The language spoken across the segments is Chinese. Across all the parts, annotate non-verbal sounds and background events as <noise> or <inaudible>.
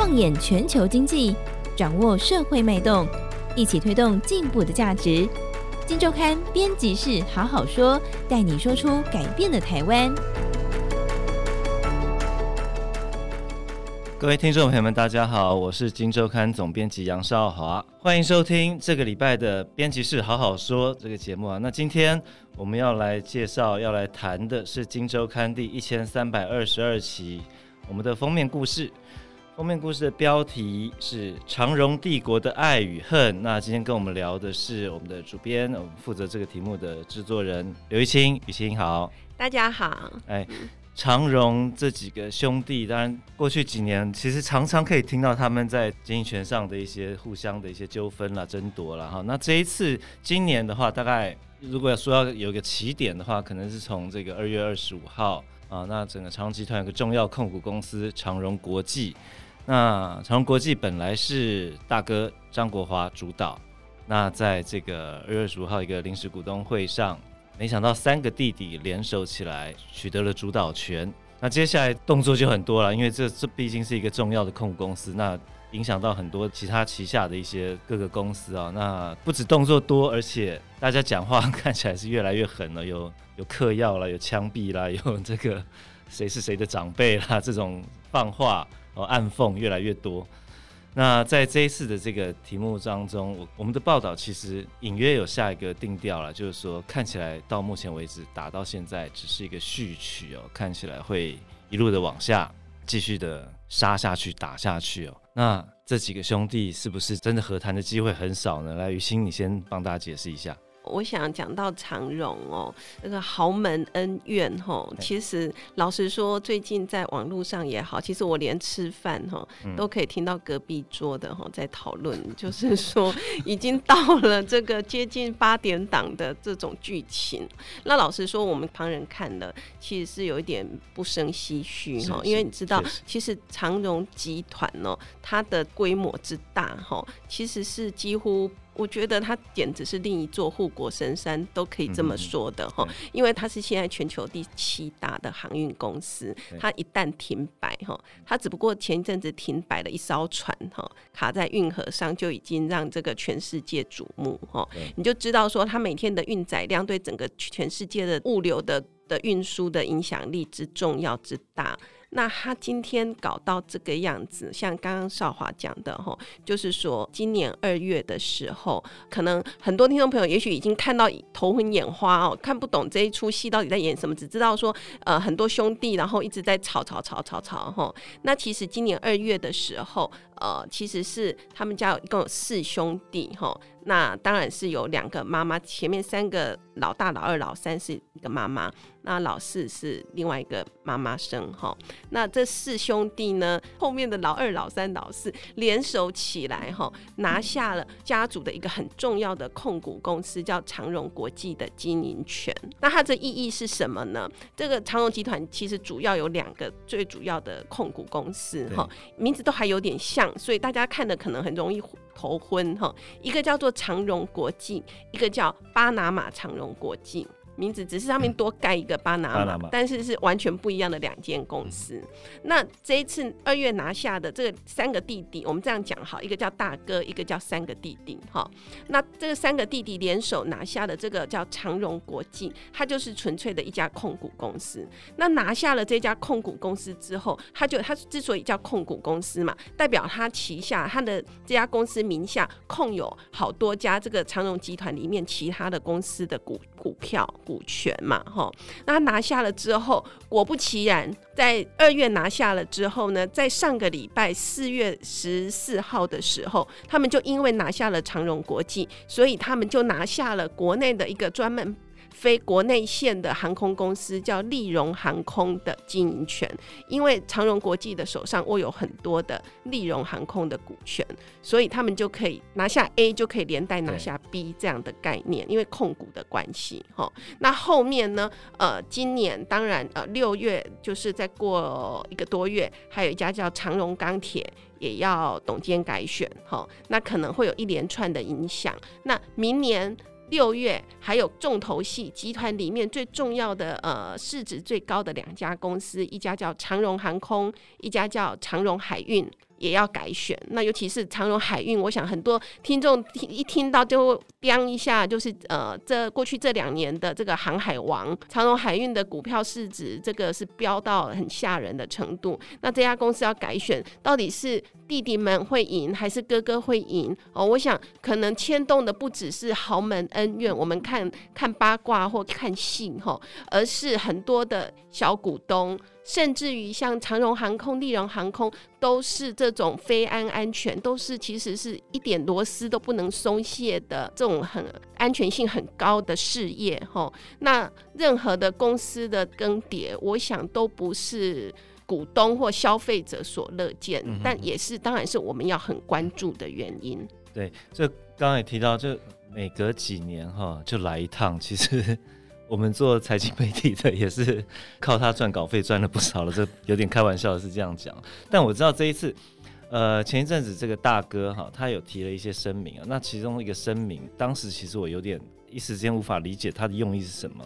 放眼全球经济，掌握社会脉动，一起推动进步的价值。金周刊编辑室好好说，带你说出改变的台湾。各位听众朋友们，大家好，我是金周刊总编辑杨少华，欢迎收听这个礼拜的编辑室好好说这个节目啊。那今天我们要来介绍、要来谈的是金周刊第一千三百二十二期。我们的封面故事，封面故事的标题是《长荣帝国的爱与恨》。那今天跟我们聊的是我们的主编，我们负责这个题目的制作人刘玉清。雨清好，大家好。哎，长荣这几个兄弟，当然过去几年其实常常可以听到他们在经营权上的一些互相的一些纠纷啦、争夺啦。哈。那这一次今年的话，大概如果要说要有一个起点的话，可能是从这个二月二十五号。啊，那整个长荣集团有个重要控股公司长荣国际，那长荣国际本来是大哥张国华主导，那在这个二月十五号一个临时股东会上，没想到三个弟弟联手起来取得了主导权，那接下来动作就很多了，因为这这毕竟是一个重要的控股公司，那。影响到很多其他旗下的一些各个公司啊，那不止动作多，而且大家讲话看起来是越来越狠了，有 <laughs> 有嗑药了，有枪毙啦，有这个谁是谁的长辈啦，这种放话哦暗讽越来越多。那在这一次的这个题目当中，我我们的报道其实隐约有下一个定调了，就是说看起来到目前为止打到现在只是一个序曲哦，看起来会一路的往下继续的杀下去打下去哦。那这几个兄弟是不是真的和谈的机会很少呢？来，于心，你先帮大家解释一下。我想讲到长荣哦，那个豪门恩怨吼，其实老实说，最近在网络上也好，其实我连吃饭哈都可以听到隔壁桌的哈在讨论，就是说已经到了这个接近八点档的这种剧情。那老实说，我们旁人看了其实是有一点不胜唏嘘哈，因为你知道，其实长荣集团哦，它的规模之大哈，其实是几乎。我觉得它简直是另一座护国神山，都可以这么说的哈。因为它是现在全球第七大的航运公司，它一旦停摆哈，它只不过前一阵子停摆了一艘船哈，卡在运河上就已经让这个全世界瞩目哈。你就知道说，它每天的运载量对整个全世界的物流的的运输的影响力之重要之大。那他今天搞到这个样子，像刚刚少华讲的吼，就是说今年二月的时候，可能很多听众朋友也许已经看到头昏眼花哦，看不懂这一出戏到底在演什么，只知道说呃很多兄弟然后一直在吵吵吵吵吵吼。那其实今年二月的时候，呃其实是他们家有一共有四兄弟吼，那当然是有两个妈妈，前面三个老大、老二、老三是一个妈妈。那老四是另外一个妈妈生哈，那这四兄弟呢，后面的老二、老三、老四联手起来哈，拿下了家族的一个很重要的控股公司，叫长荣国际的经营权。那它的意义是什么呢？这个长荣集团其实主要有两个最主要的控股公司哈，名字都还有点像，所以大家看的可能很容易头婚哈。一个叫做长荣国际，一个叫巴拿马长荣国际。名字只是上面多盖一个巴拿马，但是是完全不一样的两间公司。那这一次二月拿下的这个三个弟弟，我们这样讲好，一个叫大哥，一个叫三个弟弟，哈。那这个三个弟弟联手拿下的这个叫长荣国际，它就是纯粹的一家控股公司。那拿下了这家控股公司之后，它就它之所以叫控股公司嘛，代表它旗下它的这家公司名下控有好多家这个长荣集团里面其他的公司的股股票。股权嘛，哈，那拿下了之后，果不其然，在二月拿下了之后呢，在上个礼拜四月十四号的时候，他们就因为拿下了长荣国际，所以他们就拿下了国内的一个专门。非国内线的航空公司叫立荣航空的经营权，因为长荣国际的手上握有很多的立荣航空的股权，所以他们就可以拿下 A，就可以连带拿下 B 这样的概念，因为控股的关系哈。那后面呢？呃，今年当然呃六月就是再过一个多月，还有一家叫长荣钢铁也要董监改选哈，那可能会有一连串的影响。那明年。六月还有重头戏集团里面最重要的呃市值最高的两家公司，一家叫长荣航空，一家叫长荣海运。也要改选，那尤其是长荣海运，我想很多听众听一听到就会飙一下，就是呃，这过去这两年的这个航海王长荣海运的股票市值，这个是飙到很吓人的程度。那这家公司要改选，到底是弟弟们会赢还是哥哥会赢？哦，我想可能牵动的不只是豪门恩怨，我们看看八卦或看戏哈，而是很多的小股东。甚至于像长荣航空、立荣航空，都是这种飞安安全，都是其实是一点螺丝都不能松懈的这种很安全性很高的事业哈。那任何的公司的更迭，我想都不是股东或消费者所乐见，嗯、但也是当然是我们要很关注的原因。对，这刚刚也提到，就每隔几年哈就来一趟，其实。我们做财经媒体的也是靠他赚稿费赚了不少了，这有点开玩笑的是这样讲。但我知道这一次，呃，前一阵子这个大哥哈，他有提了一些声明啊。那其中一个声明，当时其实我有点一时间无法理解他的用意是什么。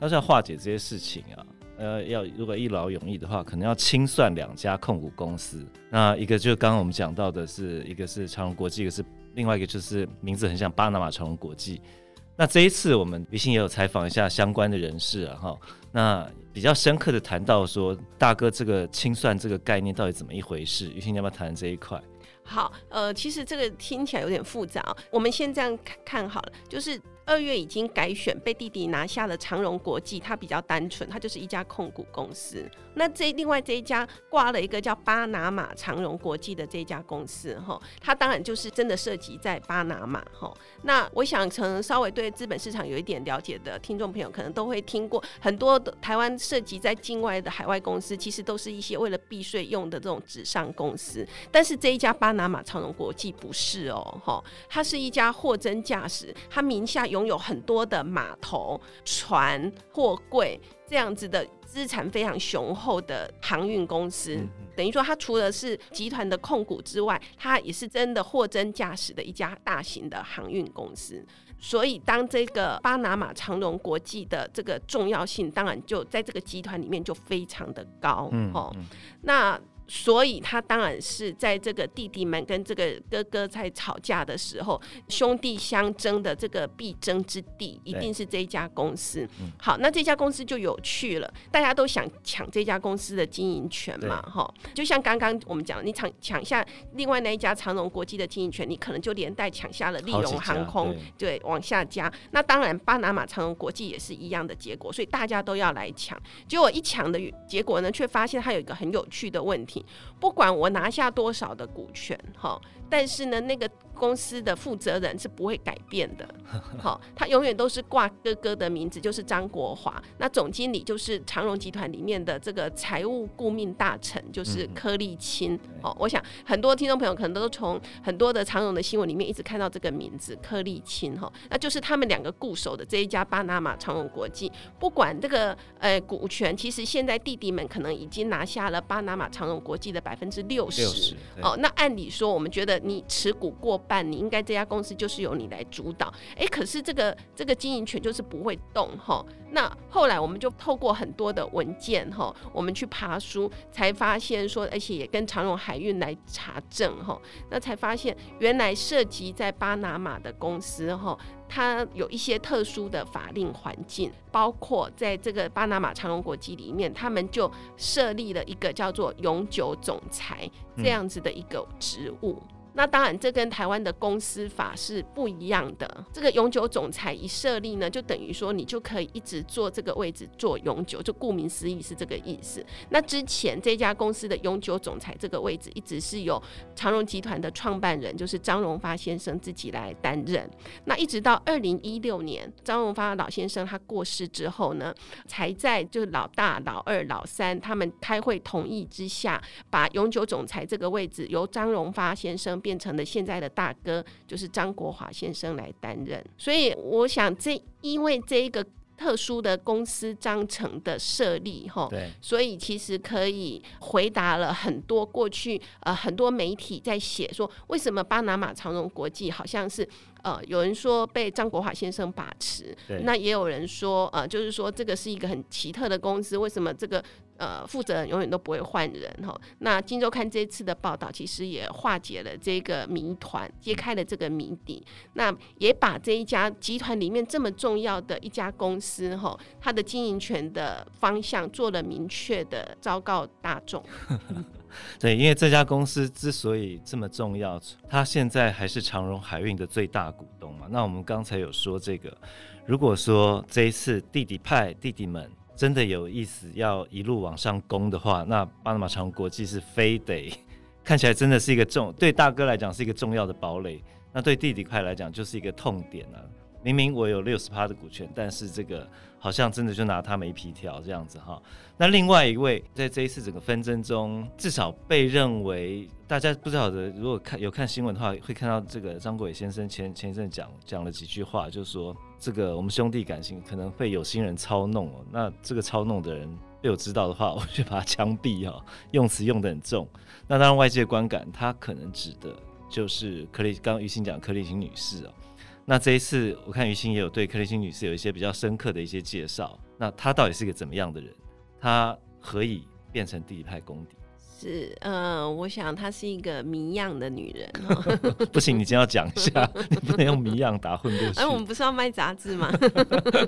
他是要化解这些事情啊，呃，要如果一劳永逸的话，可能要清算两家控股公司。那一个就刚刚我们讲到的是一个是长荣国际，一个是另外一个就是名字很像巴拿马长荣国际。那这一次我们于心也有采访一下相关的人士啊，哈，那比较深刻的谈到说，大哥这个清算这个概念到底怎么一回事？于心要不要谈这一块？好，呃，其实这个听起来有点复杂，我们先这样看看好了，就是。二月已经改选，被弟弟拿下了长荣国际，它比较单纯，它就是一家控股公司。那这另外这一家挂了一个叫巴拿马长荣国际的这家公司，哈，它当然就是真的涉及在巴拿马，哈。那我想，可能稍微对资本市场有一点了解的听众朋友，可能都会听过很多的台湾涉及在境外的海外公司，其实都是一些为了避税用的这种纸上公司。但是这一家巴拿马长荣国际不是哦，哈，它是一家货真价实，它名下有。拥有很多的码头、船、货柜这样子的资产非常雄厚的航运公司，嗯、等于说它除了是集团的控股之外，它也是真的货真价实的一家大型的航运公司。所以，当这个巴拿马长荣国际的这个重要性，当然就在这个集团里面就非常的高。嗯、哦，那。所以他当然是在这个弟弟们跟这个哥哥在吵架的时候，兄弟相争的这个必争之地，一定是这一家公司。好，那这家公司就有趣了，大家都想抢这家公司的经营权嘛，哈。就像刚刚我们讲，你抢抢下另外那一家长荣国际的经营权，你可能就连带抢下了利荣航空，对，往下加。那当然，巴拿马长荣国际也是一样的结果，所以大家都要来抢。结果一抢的结果呢，却发现它有一个很有趣的问题。不管我拿下多少的股权，哈，但是呢，那个。公司的负责人是不会改变的，<laughs> 好，他永远都是挂哥哥的名字，就是张国华。那总经理就是长荣集团里面的这个财务顾命大臣，就是柯立青。哦，我想很多听众朋友可能都从很多的长荣的新闻里面一直看到这个名字柯立青，哈，那就是他们两个固守的这一家巴拿马长荣国际。不管这个呃股权，其实现在弟弟们可能已经拿下了巴拿马长荣国际的百分之六十。哦，那按理说，我们觉得你持股过。办你应该这家公司就是由你来主导，哎，可是这个这个经营权就是不会动哈。那后来我们就透过很多的文件哈，我们去爬书，才发现说，而且也跟长荣海运来查证哈，那才发现原来涉及在巴拿马的公司哈，它有一些特殊的法令环境，包括在这个巴拿马长荣国际里面，他们就设立了一个叫做永久总裁这样子的一个职务。嗯那当然，这跟台湾的公司法是不一样的。这个永久总裁一设立呢，就等于说你就可以一直坐这个位置做永久，就顾名思义是这个意思。那之前这家公司的永久总裁这个位置一直是由长荣集团的创办人，就是张荣发先生自己来担任。那一直到二零一六年，张荣发老先生他过世之后呢，才在就是老大、老二、老三他们开会同意之下，把永久总裁这个位置由张荣发先生。变成了现在的大哥，就是张国华先生来担任。所以我想，这因为这一个特殊的公司章程的设立，哈，对，所以其实可以回答了很多过去呃很多媒体在写说，为什么巴拿马长荣国际好像是。呃，有人说被张国华先生把持，那也有人说，呃，就是说这个是一个很奇特的公司，为什么这个呃负责人永远都不会换人？哈，那《今周刊》这一次的报道其实也化解了这个谜团，揭开了这个谜底，那也把这一家集团里面这么重要的一家公司，哈，它的经营权的方向做了明确的昭告大众。<laughs> 对，因为这家公司之所以这么重要，它现在还是长荣海运的最大股东嘛。那我们刚才有说这个，如果说这一次弟弟派弟弟们真的有意思要一路往上攻的话，那巴拿马长虹国际是非得看起来真的是一个重，对大哥来讲是一个重要的堡垒，那对弟弟快来讲就是一个痛点了、明明我有六十趴的股权，但是这个。好像真的就拿他没皮条这样子哈。那另外一位在这一次整个纷争中，至少被认为大家不知道的，如果看有看新闻的话，会看到这个张国伟先生前前一阵讲讲了几句话，就是说这个我们兄弟感情可能会有心人操弄哦。那这个操弄的人被我知道的话，我就把他枪毙哈，用词用得很重。那当然外界观感，他可能指的就是柯立，刚刚于心讲柯立青女士哦。那这一次，我看于心也有对柯立青女士有一些比较深刻的一些介绍。那她到底是个怎么样的人？她何以变成第一派公敌？是，呃，我想她是一个谜样的女人。<laughs> 不行，你先要讲一下，你不能用谜样打混过去。哎，我们不是要卖杂志吗？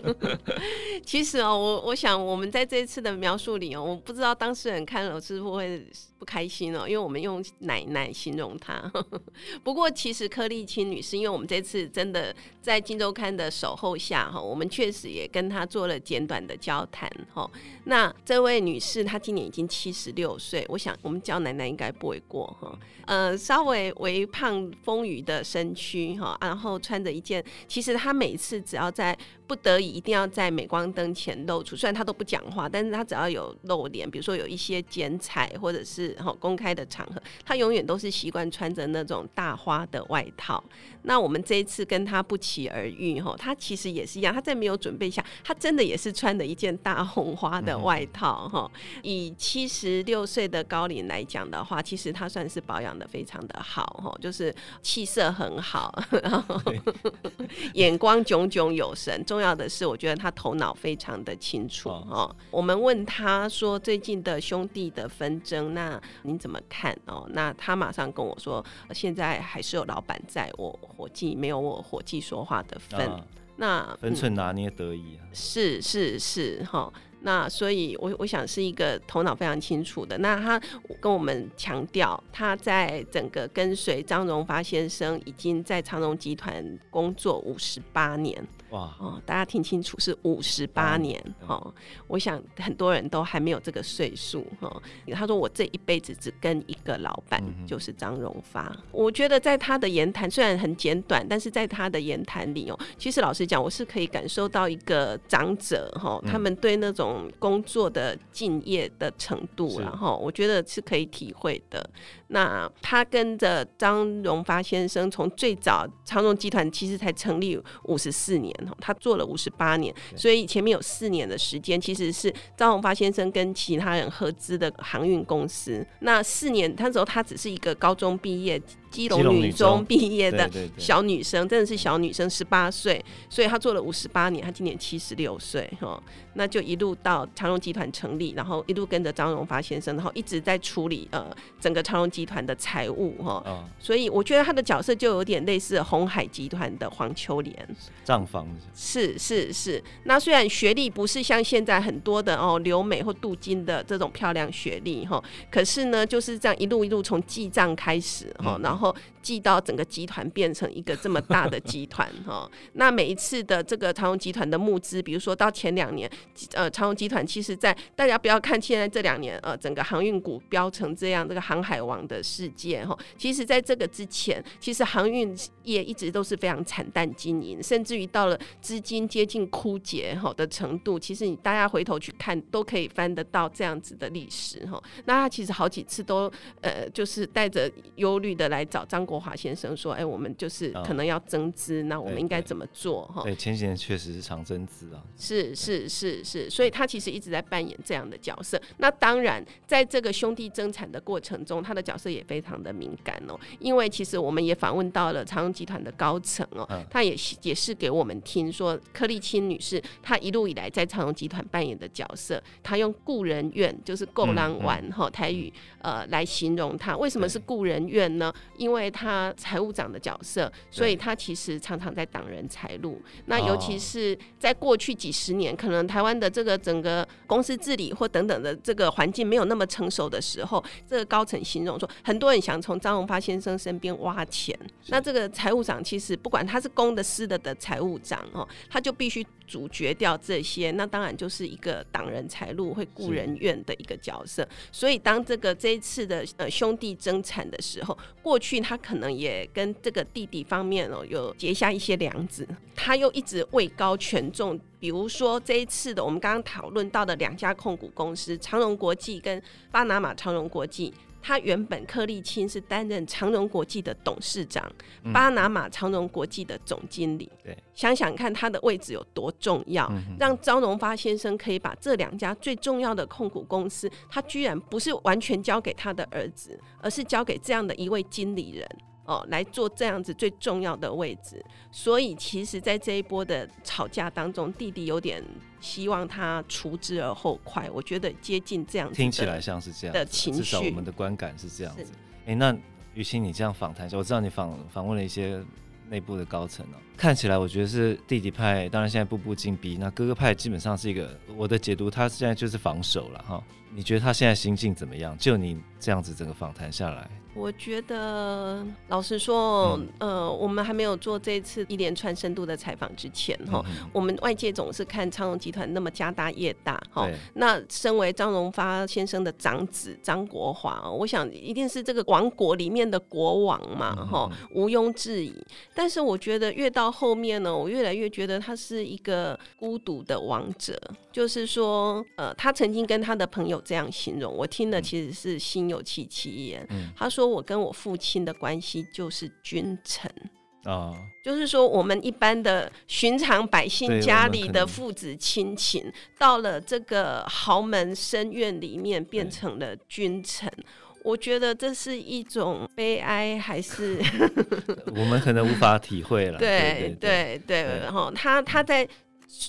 <laughs> 其实哦，我我想我们在这一次的描述里哦，我不知道当事人看了是不会。不开心哦，因为我们用奶奶形容她。<laughs> 不过其实柯丽青女士，因为我们这次真的在《金周刊》的守候下哈，我们确实也跟她做了简短的交谈哈。那这位女士她今年已经七十六岁，我想我们叫奶奶应该不为过哈。呃，稍微微胖丰腴的身躯哈，然后穿着一件，其实她每次只要在不得已一定要在镁光灯前露出，虽然他都不讲话，但是他只要有露脸，比如说有一些剪彩或者是。然后公开的场合，他永远都是习惯穿着那种大花的外套。那我们这一次跟他不期而遇，哈，他其实也是一样，他在没有准备下，他真的也是穿的一件大红花的外套，哈、嗯。以七十六岁的高龄来讲的话，其实他算是保养的非常的好，哈，就是气色很好，然后 <laughs> 眼光炯炯有神。重要的是，我觉得他头脑非常的清楚，哈、哦。我们问他说最近的兄弟的纷争，那您怎么看哦？那他马上跟我说，现在还是有老板在，我伙计没有我伙计说话的份。啊、那分寸拿捏得宜。是是是哈。那所以我，我我想是一个头脑非常清楚的。那他跟我们强调，他在整个跟随张荣发先生，已经在长荣集团工作五十八年。哇哦，大家听清楚，是五十八年哦。我想很多人都还没有这个岁数哈。他说我这一辈子只跟一个老板，就是张荣发。我觉得在他的言谈虽然很简短，但是在他的言谈里哦，其实老实讲，我是可以感受到一个长者哈，他们对那种工作的敬业的程度，然后我觉得是可以体会的。那他跟着张荣发先生，从最早长荣集团其实才成立五十四年。他做了五十八年，所以前面有四年的时间，其实是张荣发先生跟其他人合资的航运公司。那四年，那时候他只是一个高中毕业。基隆女中毕业的小女生，真的是小女生，十八岁，所以她做了五十八年，她今年七十六岁哈，那就一路到长荣集团成立，然后一路跟着张荣发先生，然后一直在处理呃整个长荣集团的财务哈，哦、所以我觉得她的角色就有点类似红海集团的黄秋莲。账房是是是，那虽然学历不是像现在很多的哦留美或镀金的这种漂亮学历哈，可是呢就是这样一路一路从记账开始哈，然后。然后记到整个集团变成一个这么大的集团 <laughs> 哈，那每一次的这个长荣集团的募资，比如说到前两年，呃，长荣集团其实在大家不要看现在这两年，呃，整个航运股飙成这样，这个航海王的世界哈，其实在这个之前，其实航运业一直都是非常惨淡经营，甚至于到了资金接近枯竭哈的程度，其实你大家回头去看都可以翻得到这样子的历史哈。那他其实好几次都呃，就是带着忧虑的来找张国。国华先生说：“哎、欸，我们就是可能要增资，哦、那我们应该怎么做？”哈，对，前几年确实是常增资啊。是是是是，所以他其实一直在扮演这样的角色。那当然，在这个兄弟争产的过程中，他的角色也非常的敏感哦。因为其实我们也访问到了长荣集团的高层哦，嗯、他也也是给我们听说，柯丽青女士她一路以来在长荣集团扮演的角色，她用故人怨就是够狼玩哈台语呃来形容她。为什么是故人怨呢？因为她财务长的角色，所以他其实常常在挡人财路。那尤其是在过去几十年，可能台湾的这个整个公司治理或等等的这个环境没有那么成熟的时候，这个高层形容说，很多人想从张荣发先生身边挖钱。那这个财务长其实不管他是公的私的的财务长哦，他就必须阻绝掉这些。那当然就是一个挡人财路、会顾人怨的一个角色。所以当这个这一次的呃兄弟争产的时候，过去他可可能也跟这个弟弟方面哦有结下一些梁子，他又一直位高权重。比如说这一次的我们刚刚讨论到的两家控股公司长荣国际跟巴拿马长荣国际，他原本柯立青是担任长荣国际的董事长，嗯、巴拿马长荣国际的总经理。对，想想看他的位置有多重要，嗯、让张荣发先生可以把这两家最重要的控股公司，他居然不是完全交给他的儿子，而是交给这样的一位经理人。哦，来做这样子最重要的位置，所以其实，在这一波的吵架当中，弟弟有点希望他除之而后快。我觉得接近这样子，听起来像是这样的情绪，至少我们的观感是这样子。哎、欸，那于青，你这样访谈一下，我知道你访访问了一些内部的高层哦，看起来我觉得是弟弟派，当然现在步步紧逼，那哥哥派基本上是一个我的解读，他现在就是防守了哈。你觉得他现在心境怎么样？就你这样子整个访谈下来。我觉得，老实说，嗯、呃，我们还没有做这次一连串深度的采访之前，哈、嗯，我们外界总是看昌荣集团那么家大业大，哈，那身为张荣发先生的长子张国华，我想一定是这个王国里面的国王嘛，哈、嗯，毋庸置疑。但是我觉得越到后面呢，我越来越觉得他是一个孤独的王者，就是说，呃，他曾经跟他的朋友这样形容，我听了其实是心有戚戚焉。嗯、他说。我跟我父亲的关系就是君臣啊，就是说我们一般的寻常百姓家里的父子亲情，到了这个豪门深院里面变成了君臣。我觉得这是一种悲哀，还是 <laughs> 我们可能无法体会了。<laughs> 对对对，然后他他在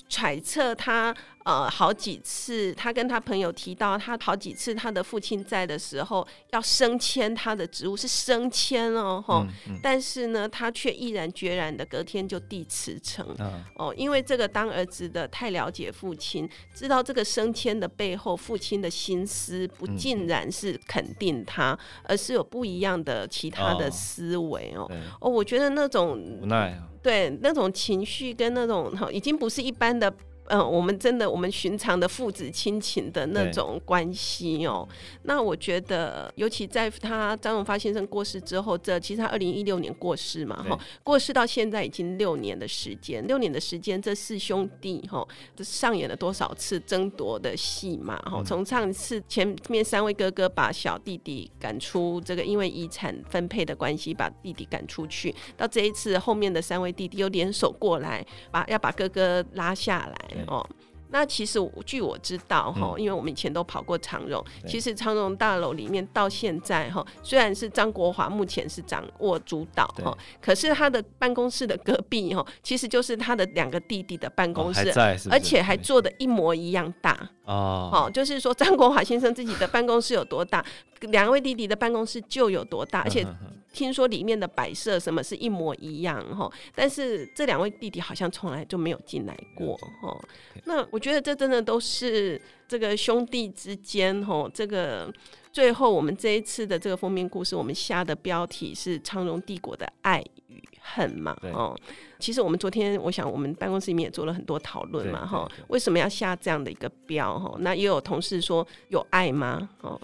揣测他。呃，好几次他跟他朋友提到，他好几次他的父亲在的时候要升迁他的职务是升迁哦，吼，嗯嗯、但是呢，他却毅然决然的隔天就递辞呈，嗯、哦，因为这个当儿子的太了解父亲，知道这个升迁的背后，父亲的心思不尽然是肯定他，嗯、而是有不一样的其他的思维哦，对。哦，我觉得那种无奈啊，对，那种情绪跟那种已经不是一般的。嗯、呃，我们真的，我们寻常的父子亲情的那种关系哦。对那我觉得，尤其在他张荣发先生过世之后，这其实他二零一六年过世嘛，哈，过世到现在已经六年的时间，六年的时间，这四兄弟哈，这上演了多少次争夺的戏嘛哈？从上一次前面三位哥哥把小弟弟赶出这个，因为遗产分配的关系把弟弟赶出去，到这一次后面的三位弟弟又联手过来，把要把哥哥拉下来。哦，那其实据我知道哈，嗯、因为我们以前都跑过长荣，对其实长荣大楼里面到现在哈，虽然是张国华目前是掌握主导哈，可是他的办公室的隔壁哈，其实就是他的两个弟弟的办公室，哦、是是而且还做的一模一样大哦。好，就是说张国华先生自己的办公室有多大，两位弟弟的办公室就有多大，而且。听说里面的摆设什么是一模一样哈，但是这两位弟弟好像从来就没有进来过哈。那我觉得这真的都是这个兄弟之间哈，这个最后我们这一次的这个封面故事，我们下的标题是苍荣帝国的爱与恨嘛哦。其实我们昨天，我想我们办公室里面也做了很多讨论嘛，哈，为什么要下这样的一个标？哈，那也有同事说有爱吗？哦，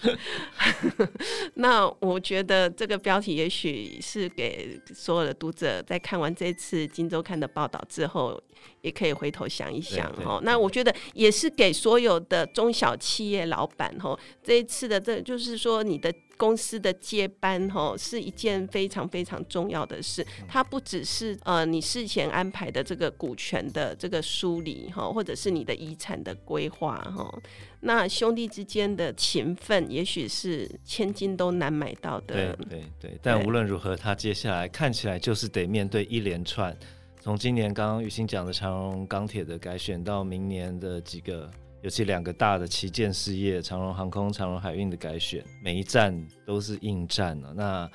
<laughs> 那我觉得这个标题也许是给所有的读者在看完这次《金周刊》的报道之后，也可以回头想一想，哦。那我觉得也是给所有的中小企业老板，哈，这一次的这就是说你的。公司的接班哈，是一件非常非常重要的事。它不只是呃你事前安排的这个股权的这个梳理哈，或者是你的遗产的规划哈。那兄弟之间的情分，也许是千金都难买到的。对对对，但无论如何，他接下来看起来就是得面对一连串，从今年刚刚雨欣讲的长荣钢铁的改选，到明年的几个。尤其两个大的旗舰事业，长荣航空、长荣海运的改选，每一站都是硬战啊。那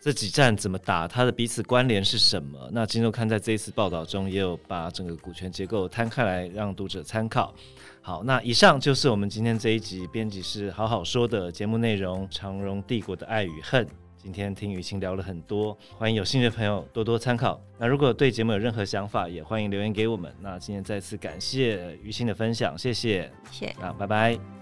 这几站怎么打？它的彼此关联是什么？那金周刊在这一次报道中也有把整个股权结构摊开来，让读者参考。好，那以上就是我们今天这一集编辑室好好说的节目内容：长荣帝国的爱与恨。今天听雨晴聊了很多，欢迎有兴趣的朋友多多参考。那如果对节目有任何想法，也欢迎留言给我们。那今天再次感谢雨晴的分享，谢谢，谢谢，那拜拜。